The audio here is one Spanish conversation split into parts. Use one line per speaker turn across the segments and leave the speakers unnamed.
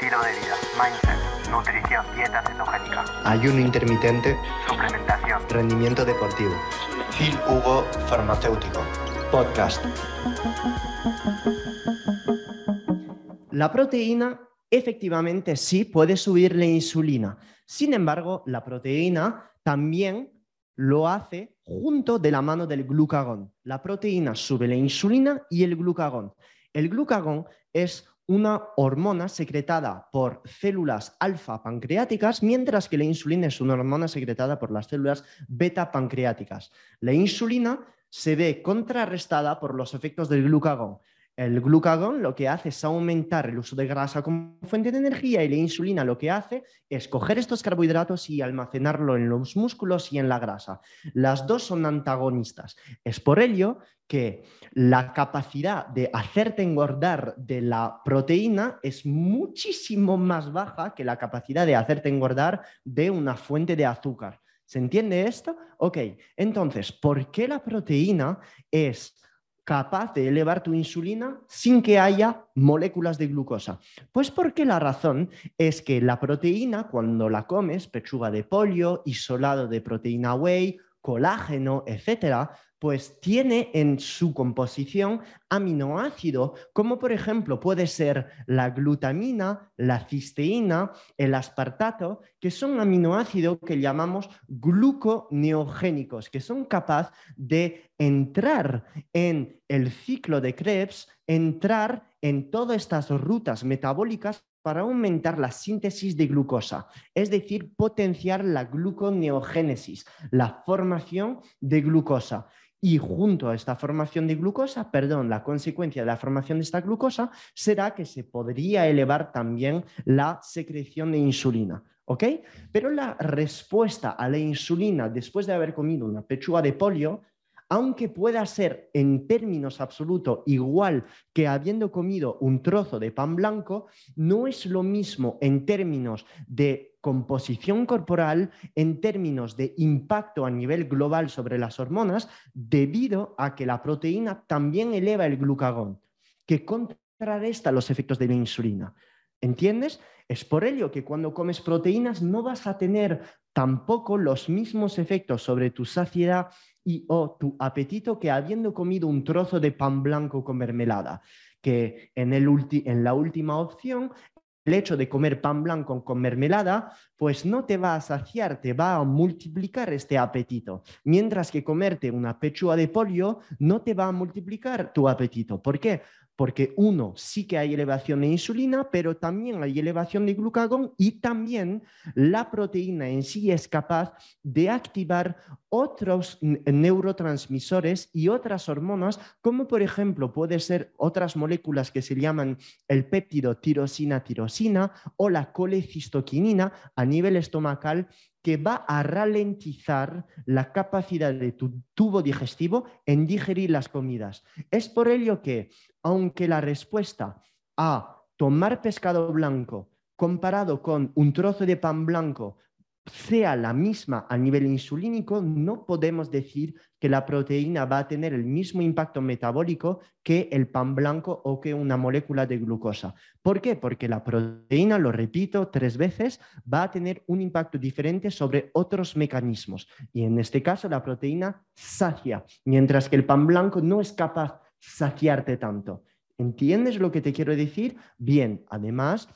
estilo de vida, mindset, nutrición, dieta cetogénica,
ayuno intermitente,
suplementación,
rendimiento deportivo. Phil Hugo Farmacéutico. Podcast.
La proteína efectivamente sí puede subir la insulina. Sin embargo, la proteína también lo hace junto de la mano del glucagón. La proteína sube la insulina y el glucagón. El glucagón es una hormona secretada por células alfa pancreáticas, mientras que la insulina es una hormona secretada por las células beta pancreáticas. La insulina se ve contrarrestada por los efectos del glucagón. El glucagón lo que hace es aumentar el uso de grasa como fuente de energía y la insulina lo que hace es coger estos carbohidratos y almacenarlo en los músculos y en la grasa. Las dos son antagonistas. Es por ello que la capacidad de hacerte engordar de la proteína es muchísimo más baja que la capacidad de hacerte engordar de una fuente de azúcar. ¿Se entiende esto? Ok, entonces, ¿por qué la proteína es capaz de elevar tu insulina sin que haya moléculas de glucosa? Pues porque la razón es que la proteína, cuando la comes, pechuga de pollo, isolado de proteína whey, colágeno, etcétera, pues tiene en su composición aminoácido, como por ejemplo puede ser la glutamina, la cisteína, el aspartato, que son aminoácidos que llamamos gluconeogénicos, que son capaces de entrar en el ciclo de Krebs, entrar en todas estas rutas metabólicas para aumentar la síntesis de glucosa, es decir, potenciar la gluconeogénesis, la formación de glucosa. Y junto a esta formación de glucosa, perdón, la consecuencia de la formación de esta glucosa será que se podría elevar también la secreción de insulina. ¿Ok? Pero la respuesta a la insulina después de haber comido una pechuga de polio aunque pueda ser en términos absolutos igual que habiendo comido un trozo de pan blanco, no es lo mismo en términos de composición corporal, en términos de impacto a nivel global sobre las hormonas, debido a que la proteína también eleva el glucagón, que contrarresta los efectos de la insulina. ¿Entiendes? Es por ello que cuando comes proteínas no vas a tener tampoco los mismos efectos sobre tu saciedad y o tu apetito que habiendo comido un trozo de pan blanco con mermelada, que en, el en la última opción el hecho de comer pan blanco con mermelada, pues no te va a saciar, te va a multiplicar este apetito. Mientras que comerte una pechuga de pollo no te va a multiplicar tu apetito. ¿Por qué? Porque uno, sí que hay elevación de insulina, pero también hay elevación de glucagón y también la proteína en sí es capaz de activar otros neurotransmisores y otras hormonas, como por ejemplo puede ser otras moléculas que se llaman el péptido tirosina-tirosina o la colecistoquinina a nivel estomacal que va a ralentizar la capacidad de tu tubo digestivo en digerir las comidas. Es por ello que, aunque la respuesta a tomar pescado blanco comparado con un trozo de pan blanco sea la misma a nivel insulínico, no podemos decir que la proteína va a tener el mismo impacto metabólico que el pan blanco o que una molécula de glucosa. ¿Por qué? Porque la proteína, lo repito tres veces, va a tener un impacto diferente sobre otros mecanismos. Y en este caso, la proteína sacia, mientras que el pan blanco no es capaz de saciarte tanto. ¿Entiendes lo que te quiero decir? Bien, además,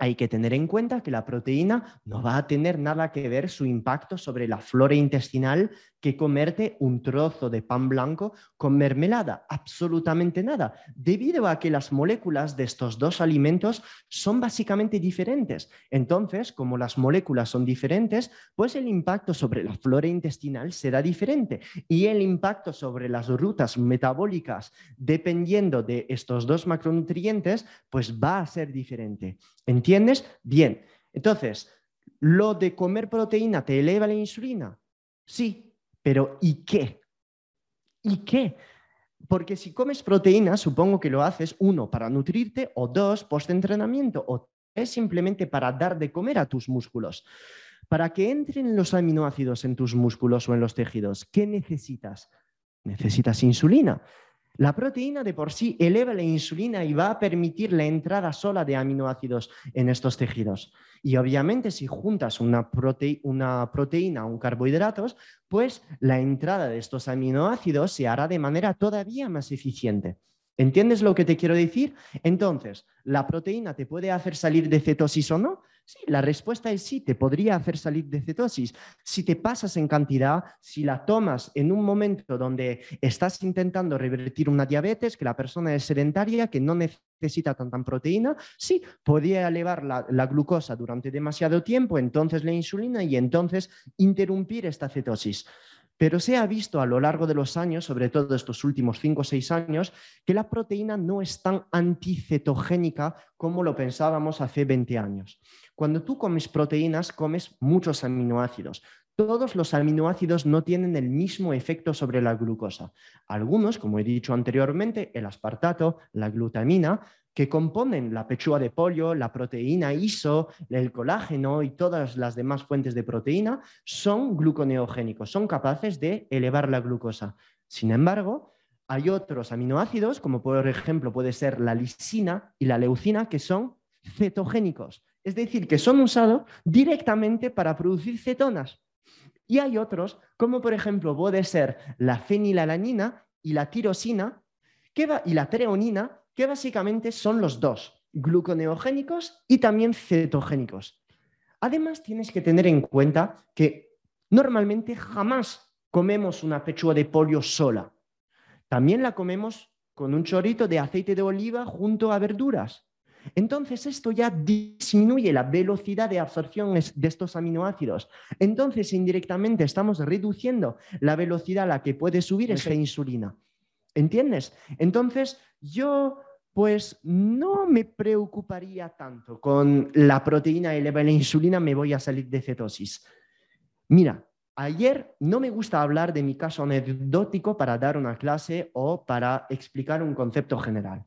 hay que tener en cuenta que la proteína no va a tener nada que ver su impacto sobre la flora intestinal que comerte un trozo de pan blanco con mermelada, absolutamente nada, debido a que las moléculas de estos dos alimentos son básicamente diferentes. Entonces, como las moléculas son diferentes, pues el impacto sobre la flora intestinal será diferente y el impacto sobre las rutas metabólicas, dependiendo de estos dos macronutrientes, pues va a ser diferente. ¿Entiendes? Bien. Entonces, ¿lo de comer proteína te eleva la insulina? Sí, pero ¿y qué? ¿Y qué? Porque si comes proteína, supongo que lo haces, uno, para nutrirte, o dos, post-entrenamiento, o tres, simplemente para dar de comer a tus músculos. Para que entren los aminoácidos en tus músculos o en los tejidos, ¿qué necesitas? Necesitas insulina. La proteína de por sí eleva la insulina y va a permitir la entrada sola de aminoácidos en estos tejidos. Y obviamente si juntas una, proteína a un carbohidratos, pues la entrada de estos aminoácidos se hará de manera todavía más eficiente. ¿Entiendes lo que te quiero decir? Entonces, ¿la proteína te puede hacer salir de cetosis o no? Sí, la respuesta es sí, te podría hacer salir de cetosis. Si te pasas en cantidad, si la tomas en un momento donde estás intentando revertir una diabetes, que la persona es sedentaria, que no necesita tanta proteína, sí, podría elevar la, la glucosa durante demasiado tiempo, entonces la insulina y entonces interrumpir esta cetosis. Pero se ha visto a lo largo de los años, sobre todo estos últimos 5 o 6 años, que la proteína no es tan anticetogénica como lo pensábamos hace 20 años. Cuando tú comes proteínas, comes muchos aminoácidos. Todos los aminoácidos no tienen el mismo efecto sobre la glucosa. Algunos, como he dicho anteriormente, el aspartato, la glutamina, que componen la pechuga de pollo, la proteína ISO, el colágeno y todas las demás fuentes de proteína, son gluconeogénicos, son capaces de elevar la glucosa. Sin embargo, hay otros aminoácidos, como por ejemplo puede ser la lisina y la leucina, que son cetogénicos, es decir, que son usados directamente para producir cetonas. Y hay otros, como por ejemplo puede ser la fenilalanina y la tirosina y la treonina, que básicamente son los dos, gluconeogénicos y también cetogénicos. Además, tienes que tener en cuenta que normalmente jamás comemos una pechuga de pollo sola. También la comemos con un chorrito de aceite de oliva junto a verduras. Entonces, esto ya disminuye la velocidad de absorción de estos aminoácidos. Entonces, indirectamente estamos reduciendo la velocidad a la que puede subir esta insulina. ¿Entiendes? Entonces, yo pues no me preocuparía tanto con la proteína elevada la insulina, me voy a salir de cetosis. Mira, ayer no me gusta hablar de mi caso anecdótico para dar una clase o para explicar un concepto general.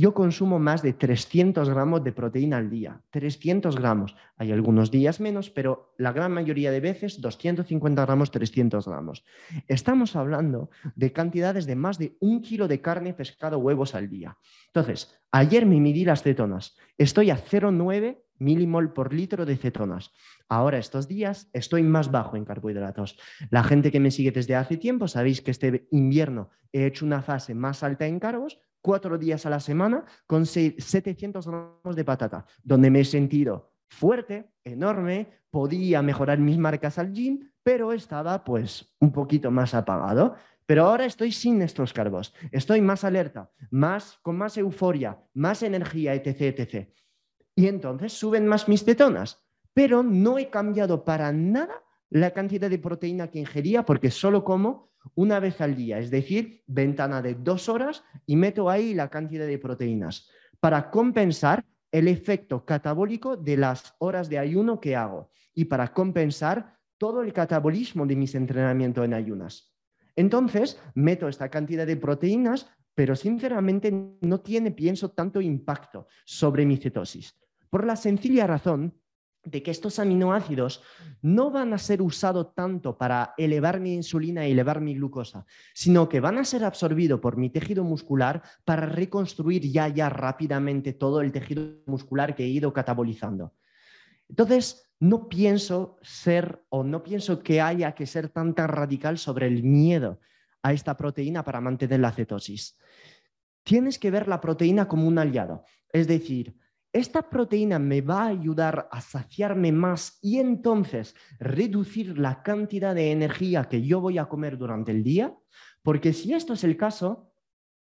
Yo consumo más de 300 gramos de proteína al día. 300 gramos. Hay algunos días menos, pero la gran mayoría de veces 250 gramos, 300 gramos. Estamos hablando de cantidades de más de un kilo de carne, pescado, huevos al día. Entonces, ayer me midí las cetonas. Estoy a 0,9 milimol por litro de cetonas. Ahora, estos días, estoy más bajo en carbohidratos. La gente que me sigue desde hace tiempo, sabéis que este invierno he hecho una fase más alta en carbos, cuatro días a la semana con 700 gramos de patata, donde me he sentido fuerte, enorme, podía mejorar mis marcas al gym, pero estaba pues un poquito más apagado. Pero ahora estoy sin estos carbos, estoy más alerta, más, con más euforia, más energía, etc, etc. Y entonces suben más mis tetonas, pero no he cambiado para nada la cantidad de proteína que ingería porque solo como una vez al día, es decir, ventana de dos horas y meto ahí la cantidad de proteínas para compensar el efecto catabólico de las horas de ayuno que hago y para compensar todo el catabolismo de mis entrenamientos en ayunas. Entonces, meto esta cantidad de proteínas, pero sinceramente no tiene, pienso, tanto impacto sobre mi cetosis. Por la sencilla razón de que estos aminoácidos no van a ser usados tanto para elevar mi insulina y elevar mi glucosa, sino que van a ser absorbidos por mi tejido muscular para reconstruir ya ya rápidamente todo el tejido muscular que he ido catabolizando. Entonces, no pienso ser o no pienso que haya que ser tan, tan radical sobre el miedo a esta proteína para mantener la cetosis. Tienes que ver la proteína como un aliado, es decir, esta proteína me va a ayudar a saciarme más y entonces reducir la cantidad de energía que yo voy a comer durante el día, porque si esto es el caso,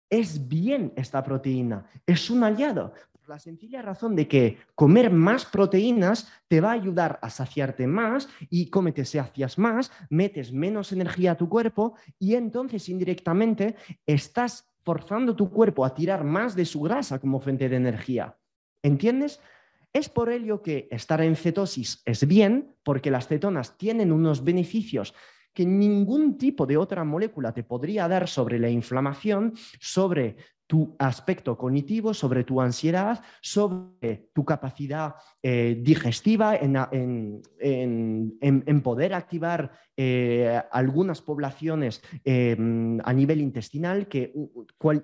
es bien esta proteína, es un aliado, por la sencilla razón de que comer más proteínas te va a ayudar a saciarte más y como te sacias más, metes menos energía a tu cuerpo y entonces indirectamente estás forzando tu cuerpo a tirar más de su grasa como fuente de energía. ¿Entiendes? Es por ello que estar en cetosis es bien, porque las cetonas tienen unos beneficios que ningún tipo de otra molécula te podría dar sobre la inflamación, sobre tu aspecto cognitivo, sobre tu ansiedad, sobre tu capacidad eh, digestiva, en, poder activar eh, algunas poblaciones em, a nivel intestinal que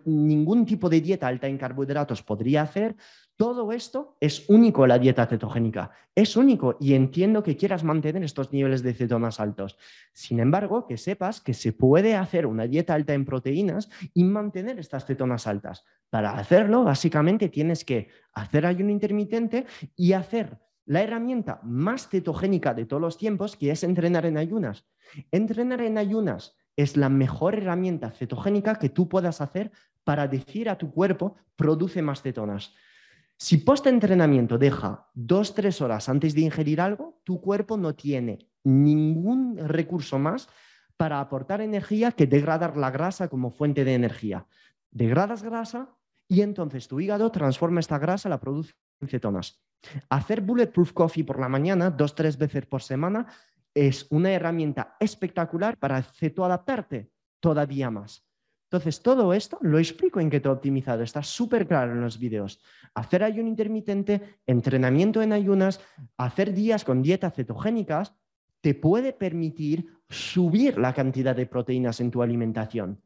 ningún tipo de dieta alta en carbohidratos podría hacer. Todo esto es único en la dieta cetogénica, es único y entiendo que quieras mantener estos niveles de cetonas altos. Sin embargo, que sepas que se puede hacer una dieta alta en proteínas y mantener estas cetonas altas. Para hacerlo, básicamente tienes que hacer ayuno intermitente y hacer la herramienta más cetogénica de todos los tiempos, que es entrenar en ayunas. Entrenar en ayunas es la mejor herramienta cetogénica que tú puedas hacer para decir a tu cuerpo, produce más cetonas. Si post-entrenamiento deja dos, tres horas antes de ingerir algo, tu cuerpo no tiene ningún recurso más para aportar energía que degradar la grasa como fuente de energía. Degradas grasa y entonces tu hígado transforma esta grasa, la produce en cetonas. Hacer Bulletproof Coffee por la mañana, dos, tres veces por semana, es una herramienta espectacular para cetoadaptarte todavía más. Entonces, todo esto lo explico en he optimizado, está súper claro en los vídeos. Hacer ayuno intermitente, entrenamiento en ayunas, hacer días con dietas cetogénicas, te puede permitir subir la cantidad de proteínas en tu alimentación,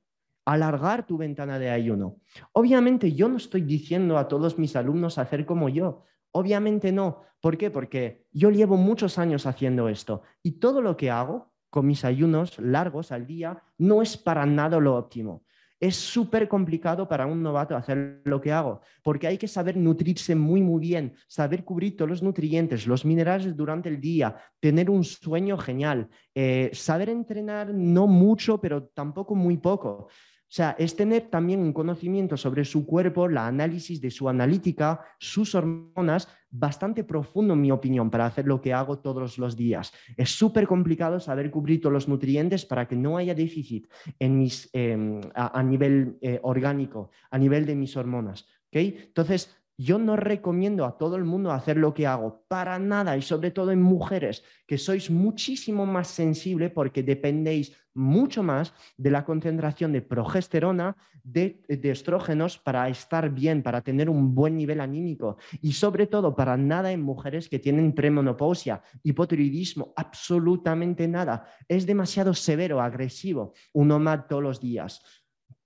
alargar tu ventana de ayuno. Obviamente yo no estoy diciendo a todos mis alumnos hacer como yo, obviamente no. ¿Por qué? Porque yo llevo muchos años haciendo esto y todo lo que hago con mis ayunos largos al día no es para nada lo óptimo. Es súper complicado para un novato hacer lo que hago, porque hay que saber nutrirse muy, muy bien, saber cubrir todos los nutrientes, los minerales durante el día, tener un sueño genial, eh, saber entrenar no mucho, pero tampoco muy poco. O sea, es tener también un conocimiento sobre su cuerpo, la análisis de su analítica, sus hormonas, bastante profundo, en mi opinión, para hacer lo que hago todos los días. Es súper complicado saber cubrir todos los nutrientes para que no haya déficit en mis, em, a, nivel eh, orgánico, a nivel de mis hormonas. ¿okay? Entonces, yo no recomiendo a todo el mundo hacer lo que hago, para nada, y sobre todo en mujeres, que sois muchísimo más sensible porque dependéis mucho más de la concentración de progesterona, de, estrógenos para estar bien, para tener un buen nivel anímico y sobre todo para nada en mujeres que tienen premenopausia, hipotiroidismo, absolutamente nada. Es demasiado severo, agresivo, uno más todos los días,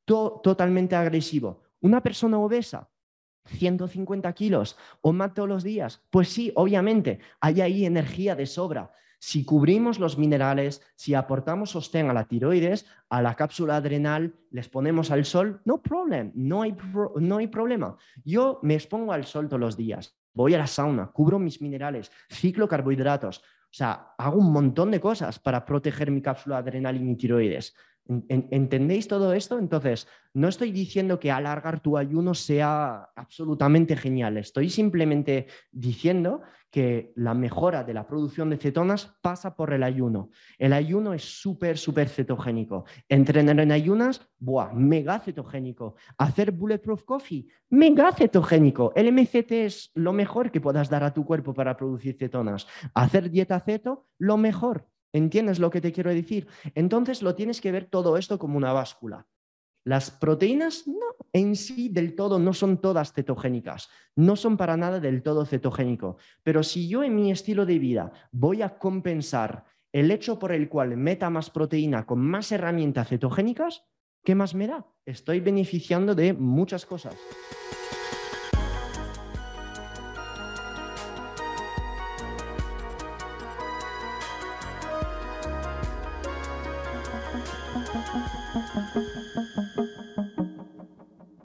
totalmente agresivo. Una persona obesa, 150 kilos o más todos los días? Pues sí, obviamente, hay ahí energía de sobra. Si cubrimos los minerales, si aportamos sostén a la tiroides, a la cápsula adrenal, les ponemos al sol, no problem, no hay, no hay problema. Yo me expongo al sol todos los días, voy a la sauna, cubro mis minerales, ciclo carbohidratos, o sea, hago un montón de cosas para proteger mi cápsula adrenal y mi tiroides. ¿Entendéis todo esto? Entonces, no estoy diciendo que alargar tu ayuno sea absolutamente genial, estoy simplemente diciendo que la mejora de la producción de cetonas pasa por el ayuno. El ayuno es súper, súper cetogénico. Entrenar en ayunas, ¡buah! Mega cetogénico. Hacer Bulletproof Coffee, mega cetogénico. El MCT es lo mejor que puedas dar a tu cuerpo para producir cetonas. Hacer dieta ceto, lo mejor. ¿Entiendes lo que te quiero decir? Entonces lo tienes que ver todo esto como una báscula. Las proteínas no, en sí del todo no son todas cetogénicas, no son para nada del todo cetogénico, pero si yo en mi estilo de vida voy a compensar el hecho por el cual meta más proteína con más herramientas cetogénicas, ¿qué más me da? Estoy beneficiando de muchas cosas.